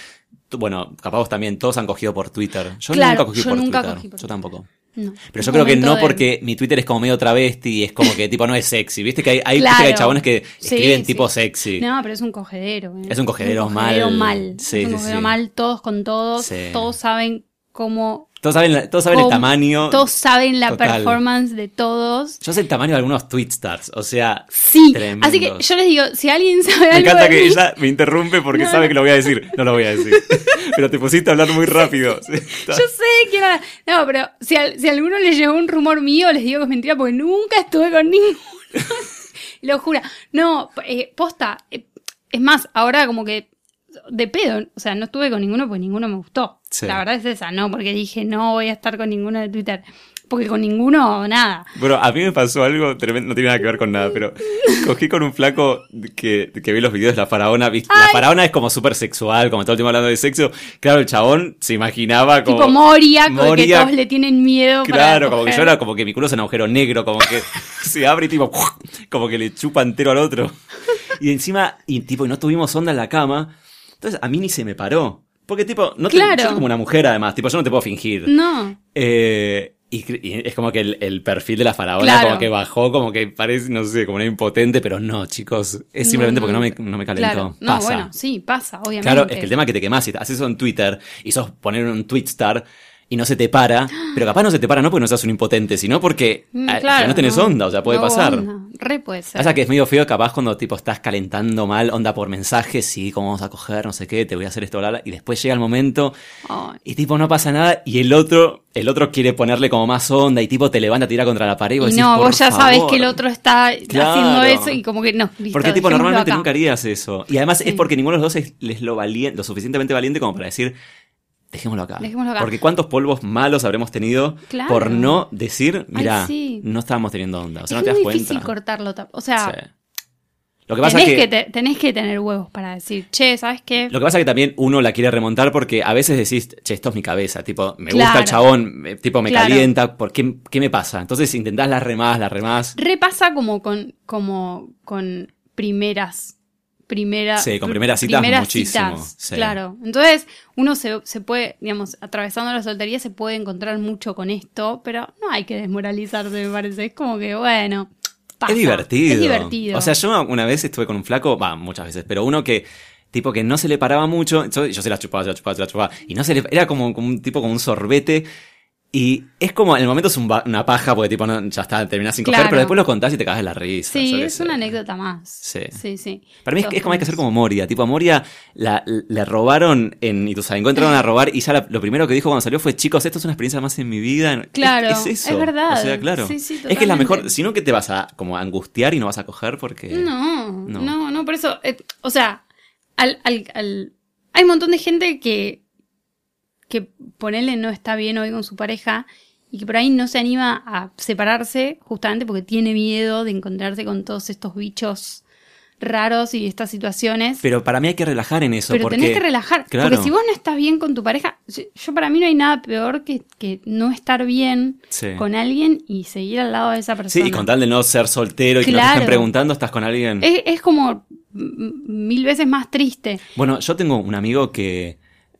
bueno, capaz vos también, todos han cogido por Twitter. Yo Claro, nunca cogí yo por nunca Twitter. cogí por yo tampoco. No. Pero yo Un creo que no de- porque mi Twitter es como medio travesti y es como que tipo no es sexy. Viste que hay, hay, Claro. que hay chabones que Sí, escriben sí. tipo sexy. No, pero es un cogedero. ¿eh? Es un cogedero cogedero mal. mal. Sí, es un cogedero mal, todos con todos. Todos saben cómo. Todos saben, la- todos saben el tamaño. Todos saben la Total. performance de todos. Yo sé el tamaño de algunos Twitstars, o sea, Sí. Tremendos. Así que yo les digo, si alguien sabe me algo encanta de que mí- ella me interrumpe porque No, sabe que lo voy a decir. No lo voy a decir. Pero te pusiste a hablar muy rápido. Yo sé quién era. No, pero si a, si a alguno le llegó un rumor mío, les digo que es mentira porque nunca estuve con ninguno. Lo juro. No, eh, posta. eh, es más, ahora como que de pedo. O sea, no estuve con ninguno porque ninguno me gustó. Sí. La verdad es esa, no, porque dije no voy a estar con ninguno de Twitter. Porque con ninguno, nada. Bueno, a mí me pasó algo tremendo, no tiene nada que ver con nada, pero cogí con un flaco que, que vi los videos de la faraona. La faraona es como súper sexual, como todo el tiempo hablando de sexo. Claro, el chabón se imaginaba como. tipo Moria, con que todos le tienen miedo. para Claro, como que yo era como que mi culo es un agujero negro, como que se abre y tipo, como que le chupa entero al otro. Y encima, y tipo, no tuvimos onda en la cama. Entonces a mí ni se me paró. Porque tipo, no te, yo soy como una mujer además, tipo, yo no te puedo fingir. No. Eh, y, es como que el, el perfil de la faraona Claro. como que bajó, como que parece, no sé, como una impotente, pero no, chicos, es simplemente No, porque no me, no me calentó. Claro. No, Pasa. bueno, sí, pasa, obviamente. Claro, es que el tema es que te quemás, si haces eso en Twitter y sos poner un tweetstar, y no se te para, pero capaz no se te para no porque no seas un impotente, sino porque Mm, ah, claro, no tenés onda, o sea, puede No, pasar. onda. Re puede ser. Pasa que es medio feo capaz cuando tipo estás calentando mal, onda por mensaje, sí, cómo vamos a coger, no sé qué, te voy a hacer esto, bla, bla, y después llega el momento y tipo no pasa nada y el otro, el otro quiere ponerle como más onda y tipo te levanta, tira contra la pared y vos y no, "Por vos ya favor". que el otro está Claro. haciendo eso y como que no. listo, Porque tipo normalmente acá. nunca harías eso. Y además Sí. es porque ninguno de los dos es, es lo, valien- lo suficientemente valiente como para decir, dejémoslo acá. Dejémoslo acá. Porque cuántos polvos malos habremos tenido Claro. por no decir, mira, sí. no estábamos teniendo onda. O sea, es no te das muy difícil cuenta. cortarlo. O sea, Sí. Lo que pasa tenés es que, que, te- tenés que tener huevos para decir, che, ¿sabes qué? lo que pasa es que también uno la quiere remontar porque a veces decís, che, esto es mi cabeza, tipo, me Claro. gusta el chabón, me- tipo, me Claro. calienta, ¿por qué, qué me pasa? Entonces intentás las remás, las remás. Repasa como con, como con primeras. Primera, Sí, con primeras citas muchísimo, citas, sí. Claro. Entonces, uno se, se puede, digamos, atravesando la soltería se puede encontrar mucho con esto, pero no hay que desmoralizarse, me parece. Es como que, bueno. pasa. Es divertido. Es divertido. O sea, yo una vez estuve con un flaco, va, muchas veces, pero uno que, tipo, que no se le paraba mucho, yo, yo se la chupaba, se la chupaba, se la chupaba, y no se le, era como, como un tipo, como un sorbete, y es como, en el momento es un una paja, porque tipo, no, ya está, terminás sin coger, Claro. pero después lo contás y te cagas de la risa. sí, es sé. una anécdota más. Sí. Sí, sí. Para mí es, como hay que hacer como Moria. Tipo, a Moria la, le robaron en Ituzaingó, encontraron a robar y ya la- lo primero que dijo cuando salió fue, chicos, esto es una experiencia más en mi vida. Claro, es, eso. es verdad. O sea, claro. Sí, sí, es que es la mejor, totalmente. si no que te vas a como angustiar y no vas a coger porque... No, No. no, no, por eso, eh, o sea, al, al, al- hay un montón de gente que, que ponele no está bien hoy con su pareja y que por ahí no se anima a separarse justamente porque tiene miedo de encontrarse con todos estos bichos raros y estas situaciones. Pero para mí hay que relajar en eso. Pero porque, tenés que relajar. Claro. Porque si vos no estás bien con tu pareja, yo, para mí no hay nada peor que, que no estar bien Sí. con alguien y seguir al lado de esa Sí, persona. y con tal de no ser soltero y que no te estén preguntando, estás con alguien. es, es como mil veces más triste. Bueno, yo tengo un amigo que,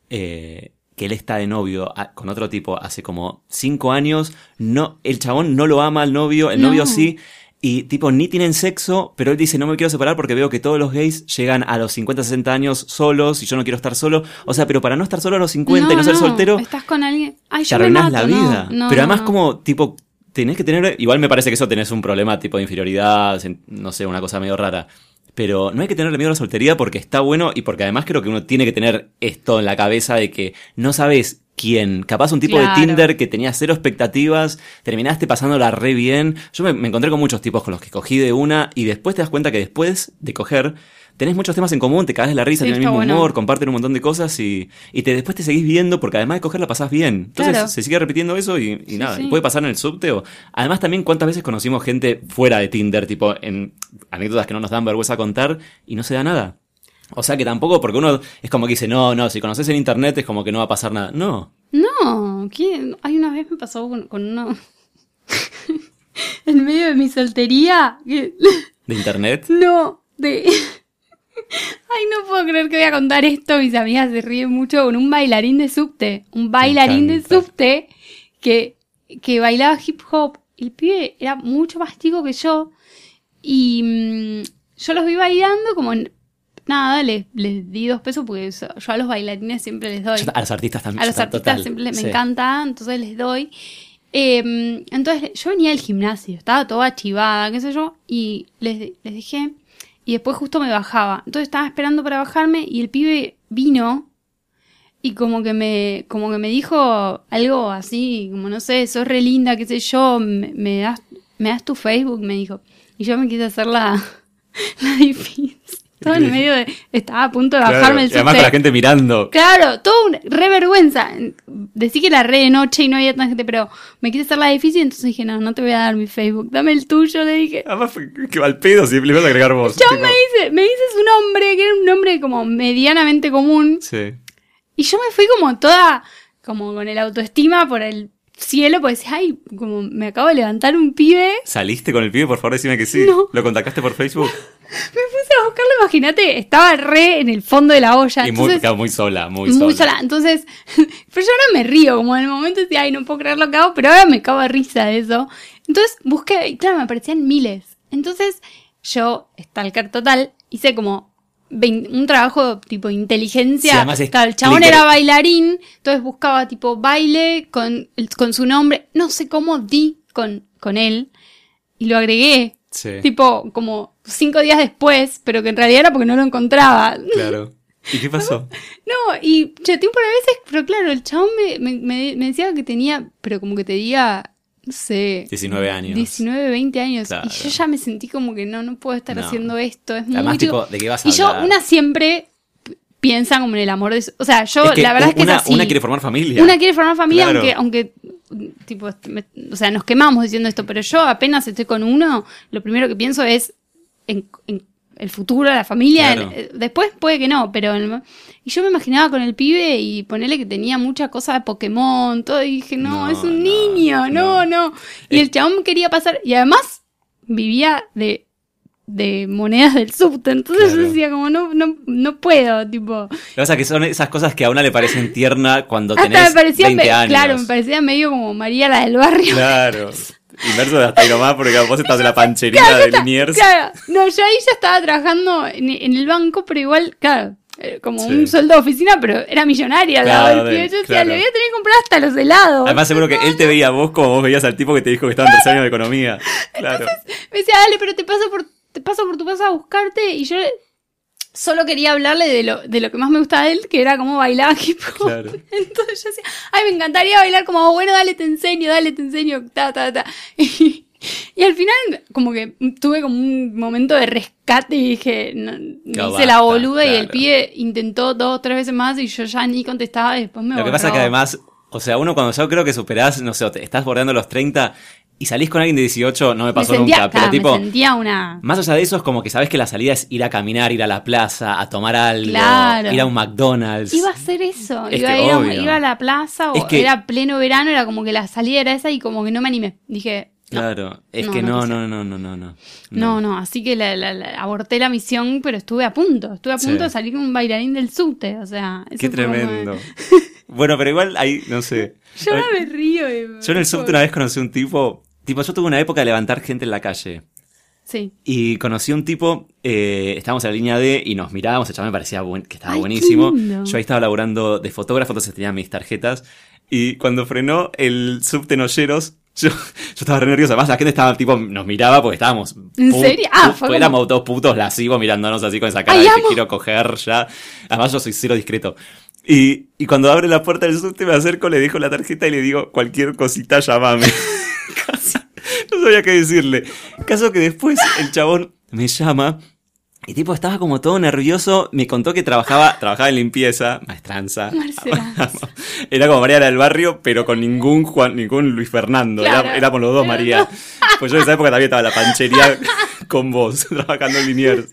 eh, que él está de novio con otro tipo hace como cinco años. No, el chabón no lo ama al novio, el No. novio sí. Y tipo, ni tienen sexo, pero él dice, no me quiero separar porque veo que todos los gays llegan a los 50, 60 años solos y yo no quiero estar solo. O sea, pero para no estar solo a los 50 y no ser soltero, Estás con alguien. Ay, te yo me arruinás la mato, vida. no, pero además como, tipo, tenés que tener, igual me parece que eso tenés un problema tipo de inferioridad, no sé, una cosa medio rara. Pero no hay que tenerle miedo a la soltería porque está bueno y porque además creo que uno tiene que tener esto en la cabeza de que no sabes quién. Capaz un tipo Claro. de Tinder que tenía cero expectativas, terminaste pasándola re bien. Yo me, me encontré con muchos tipos con los que cogí de una y después te das cuenta que después de coger tenés muchos temas en común, te cagas de la risa, Sí, tenés el mismo bueno. humor, comparten un montón de cosas y, y te, después te seguís viendo porque además de coger la pasás bien. Entonces Claro. se sigue repitiendo eso y, y Sí, nada, sí. y puede pasar en el subte o... Además también cuántas veces conocimos gente fuera de Tinder, tipo en anécdotas que no nos dan vergüenza contar y no se da nada. O sea que tampoco porque uno es como que dice, no, no, si conoces en internet es como que no va a pasar nada. No. No, ¿quién? Ay, una vez me pasó con, con uno. en medio de mi soltería. ¿De internet? No, de. Ay, no puedo creer que voy a contar esto. Mis amigas se ríen mucho con un bailarín de subte. Un bailarín de subte que, que bailaba hip hop. El pibe era mucho más chico que yo. Y mm, yo los vi bailando como en- Nada, les, les di dos pesos porque yo a los bailarines siempre les doy. A los artistas también. A los artistas total, siempre me sí. encanta, entonces les doy. Eh, entonces yo venía del gimnasio, estaba toda chivada, qué sé yo, y les, les dejé. Y después justo me bajaba. Entonces estaba esperando para bajarme y el pibe vino y como que me, como que me dijo algo así, como no sé, sos re linda, qué sé yo, me, das, me das tu Facebook, me dijo. Y yo me quise hacer la, la difícil. Todo en medio de, estaba a punto de Claro, bajarme el y además con la gente mirando. Claro, todo un, re vergüenza. Decí que era re de noche y no había tanta gente, pero me quise hacer la difícil, entonces dije, no, no te voy a dar mi Facebook, dame el tuyo, le dije. Además que al pedo si le vas a agregar vos. Yo tipo. me dice, me dices un nombre que era un nombre como medianamente común, Sí. y yo me fui como toda, como con el autoestima por el cielo, pues decía, ay, como me acabo de levantar un pibe, ¿Saliste con el pibe? Por favor, decime que sí. No. ¿Lo contactaste por Facebook? me puse a buscarlo, imagínate, estaba re en el fondo de la olla, y muy, entonces... claro, muy sola, muy, muy sola. sola. Entonces, pero yo ahora me río, como en el momento decía, ay, no puedo creer lo que hago, pero ahora me cago de risa de eso. Entonces busqué, y claro, me aparecían miles. Entonces, yo, stalker total, hice como un trabajo tipo inteligencia. Sí, Claro, el chabón era bailarín, entonces buscaba tipo baile con, con su nombre. No sé cómo di con, con él y lo agregué. Sí. Tipo, como cinco días después, pero que en realidad era porque no lo encontraba. Claro. ¿Y qué pasó? No, y chateé un par de veces, pero claro, el chabón me, me, decía que tenía, pero como que te diga, no sé, 19 años. 19, 20 años. Claro. Y yo ya me sentí como que no, no puedo estar No. haciendo esto. Es muy Además, chico. tipo, ¿de qué vas a Y yo, una siempre piensa como en el amor de su... O sea, yo Es que la verdad es que una, es así. una quiere formar familia. Una quiere formar familia, Claro. aunque, aunque tipo, me- o sea, nos quemamos diciendo esto, pero yo apenas estoy con uno, lo primero que pienso es en, en el futuro, la familia. Claro. eh, Después puede que no, pero el- y yo me imaginaba con el pibe y ponerle que tenía mucha cosa de Pokémon, todo, y dije, no, No, es un no, niño, no, no. Y Eh. el chabón quería pasar, y además vivía de de monedas del subte, entonces Claro. yo decía como no, no, no puedo, tipo, Lo que pasa es que son esas cosas que a una le parecen tierna cuando hasta tenés me parecía, 20 me- años. claro, me parecía medio como María la del barrio. Claro. Inverso de hasta ahí nomás, porque vos estás en la panchería de Liniers. Claro, no, yo ahí ya estaba trabajando en, en el banco, pero igual, claro, eh, como Sí. un sueldo de oficina, pero era millonaria Claro, lado del de-. Yo decía, claro. le voy a tener que comprar hasta los helados. Además, seguro que él te veía a vos como vos veías al tipo que te dijo que estaba en tercer año de economía. Claro. Me decía, dale, pero te paso por, te paso por tu casa a buscarte. Y yo solo quería hablarle de lo, de lo que más me gustaba de él, que era cómo bailaba hip hop. Claro. Entonces yo decía, ay, me encantaría bailar como, bueno, dale, te enseño, dale, te enseño, ta, ta, ta. Y, y al final, como que tuve como un momento de rescate y dije, no, me No, hice la boluda y el pibe intentó dos o tres veces más y yo ya ni contestaba y después me Lo que pasa es que además, o sea, uno cuando yo creo que superás, no sé, te estás bordeando los 30 y salís con alguien de 18, no me me pasó sentía, nunca, pero tipo, me sentía una... más allá de eso es como que sabes que la salida es ir a caminar, ir a la plaza, a tomar algo, Claro. ir a un McDonald's. Iba a hacer eso, Es iba, que a ir a, iba a la plaza o Es que- era pleno verano, era como que la salida era esa y como que no me animé. Dije, no, Claro, es No, que no no, no, no, no, no, no. no, no, así que la, la- la- aborté la misión, pero estuve a punto, estuve a Sí. punto de salir con un bailarín del subte, o sea, Qué como- tremendo. bueno, pero igual ahí, no sé. Yo no me río. y- Yo en el subte una vez conocí un tipo, tipo, yo tuve una época de levantar gente en la calle. Sí. Y conocí a un tipo, eh, estábamos en la línea D y nos mirábamos, el chaval me parecía buen- que estaba Ay, buenísimo. Yo ahí estaba laburando de fotógrafo, entonces tenía mis tarjetas. Y cuando frenó el subte en Olleros, yo, yo estaba re nervioso. Además, la gente estaba, tipo, nos miraba porque estábamos. ¿En serio? Ah, fue como- éramos dos putos lascivos mirándonos así con esa cara Ay, de te quiero coger ya. Además, yo soy cero discreto. Y, y cuando abre la puerta del subte, me acerco, le dejo la tarjeta y le digo, cualquier cosita, llámame. Casi. No sabía qué decirle. Caso que después el chabón me llama y tipo estaba como todo nervioso. Me contó que trabajaba, trabajaba en limpieza, maestranza. Marcela. Era como María del Barrio, pero con ningún Juan, ningún Luis Fernando. Era- Claro. éramos los dos María. Pues yo en esa época también estaba la panchería con vos, trabajando en Liniers.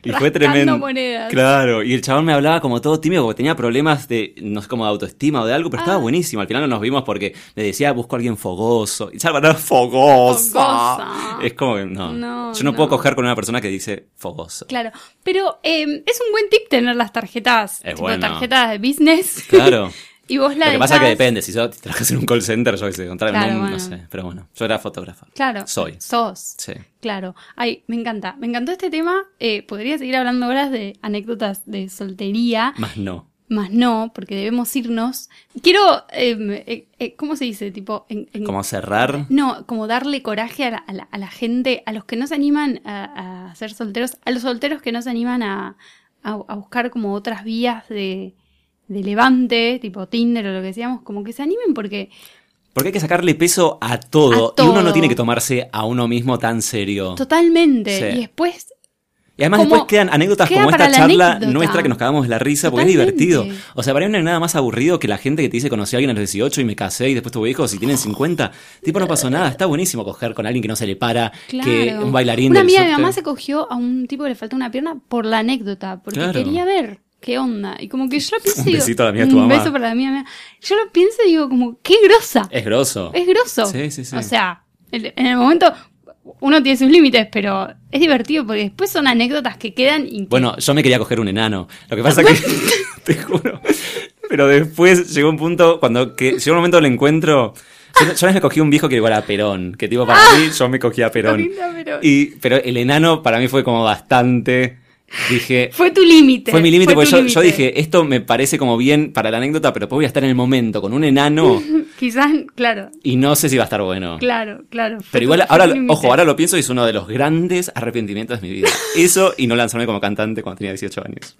Y fue tremendo. monedas. Claro, y el chabón me hablaba como todo tímido porque tenía problemas de, no sé, como de autoestima o de algo, pero estaba Ah. buenísimo. Al final no nos vimos porque me decía, busco a alguien fogoso. Y Salva, no, fogosa. Fogosa. Es como que, no. No, Yo no, no. puedo coger con una persona que dice fogoso. Claro, pero eh, es un buen tip tener las tarjetas, Es tipo bueno. tarjetas de business. Claro. y vos la Lo que pasa es que depende. Si yo trabajas en un call center, yo que sé, Claro, un, bueno. no sé. Pero bueno, yo era fotógrafa. Claro. Soy. Sos. Sí. Claro. Ay, me encanta. Me encantó este tema. Eh, podría seguir hablando horas de anécdotas de soltería, Más no. más no, porque debemos irnos. Quiero, eh, eh, eh, ¿cómo se dice? Tipo, en, en- Como cerrar. No, como darle coraje a la, a la- a la gente, a los que no se animan a, a ser solteros, a los solteros que no se animan a, a- a buscar como otras vías de, de levante, tipo Tinder o lo que decíamos, como que se animen porque Porque hay que sacarle peso a todo, A Y uno no tiene que tomarse a uno mismo tan serio. totalmente. Sí. Y después, Y además Como- después quedan anécdotas queda como esta charla anécdota. nuestra que nos cagamos de la risa porque es divertido. O sea, para mí no hay nada más aburrido que la gente que te dice conocí a alguien a los 18 y me casé y después tuve hijos y tienen 50. Tipo, no pasó nada. Está buenísimo coger con alguien que no se le para, claro. que un bailarín Una amiga de mi mamá se cogió a un tipo que le falta una pierna por la anécdota, porque Claro. quería ver qué onda. Y como que yo lo pienso Un digo, besito a la de tu un mamá. beso para la amiga mía. Yo lo pienso y digo como, qué grosa. Es grosso. Es grosso. Sí, sí, sí. O sea, en el momento uno tiene sus límites, pero es divertido porque después son anécdotas que quedan y que- Bueno, yo me quería coger un enano. Lo que pasa que, te juro. Pero después llegó un punto, cuando que llegó un momento del encuentro. Yo, yo vez me cogí un viejo que igual a Perón. Que tipo, para mí, yo me cogí a Perón. Y, pero el enano para mí fue como bastante. Dije, Fue tu límite. fue mi límite porque yo, dije, esto me parece como bien para la anécdota, pero después voy a estar en el momento con un enano Quizás, claro, y no sé si va a estar bueno. claro, claro. Pero igual, ahora, ojo, ahora lo pienso y es uno de los grandes arrepentimientos de mi vida. Eso y no lanzarme como cantante cuando tenía 18 años.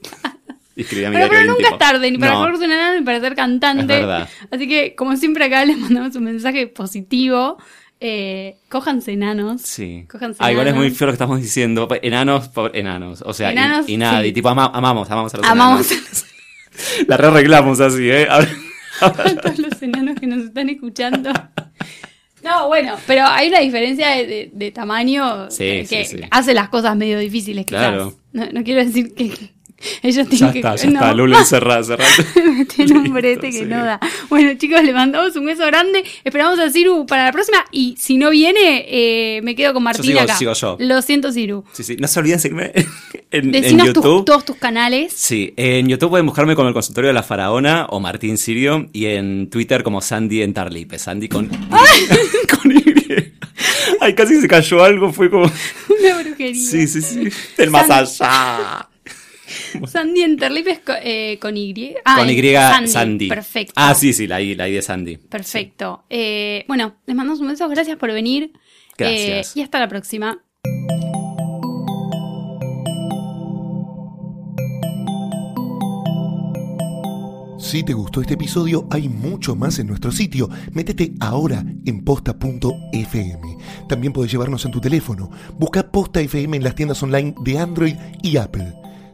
Pero, pero nunca es tarde ni para No. un enano ni para ser cantante. Es verdad. Así que, como siempre, acá les mandamos un mensaje positivo. Eh, cójanse enanos. Sí. Cójanse Ah, igual es muy feo lo que estamos diciendo. Enanos por enanos. O sea, y- Enanos, y, sí. Y tipo, ama- amamos, amamos a los Amamos enanos. La re arreglamos así, ¿eh? A todos los enanos que nos están escuchando. No, bueno, pero hay una diferencia de, de- de tamaño sí, que sí. hace las cosas medio difíciles, quizás. Claro. No, no quiero decir que ellos Ya tienen que... está, ya no. está. Lulu, cerrá, cerrá. Tiene un brete que sí. no da. Bueno, chicos, le mandamos un beso grande. Esperamos a Ciru para la próxima. Y si no viene, eh, me quedo con Martín sigo- acá. sigo yo. Lo siento, Ciru. Sí, sí. No se olviden seguirme en, en tus- YouTube. todos tus canales. Sí, en YouTube pueden buscarme como el consultorio de la faraona o Martín Sirio y en Twitter como Sandy en Tarlipe. Sandy con, con Y. Ay, casi se cayó algo, fue como. Una brujería. Sí, sí, sí. Del más allá. Sandy Enterlip es eh, con Y. Ah, con Y, Sandy. Perfecto. Ah, sí, sí, la I, la I de Sandy. Perfecto. Eh, bueno, les mandamos un beso. Gracias por venir. Gracias. Eh, y hasta la próxima. Si te gustó este episodio, hay mucho más en nuestro sitio. Métete ahora en posta.fm. También puedes llevarnos en tu teléfono. Busca Posta FM en las tiendas online de Android y Apple.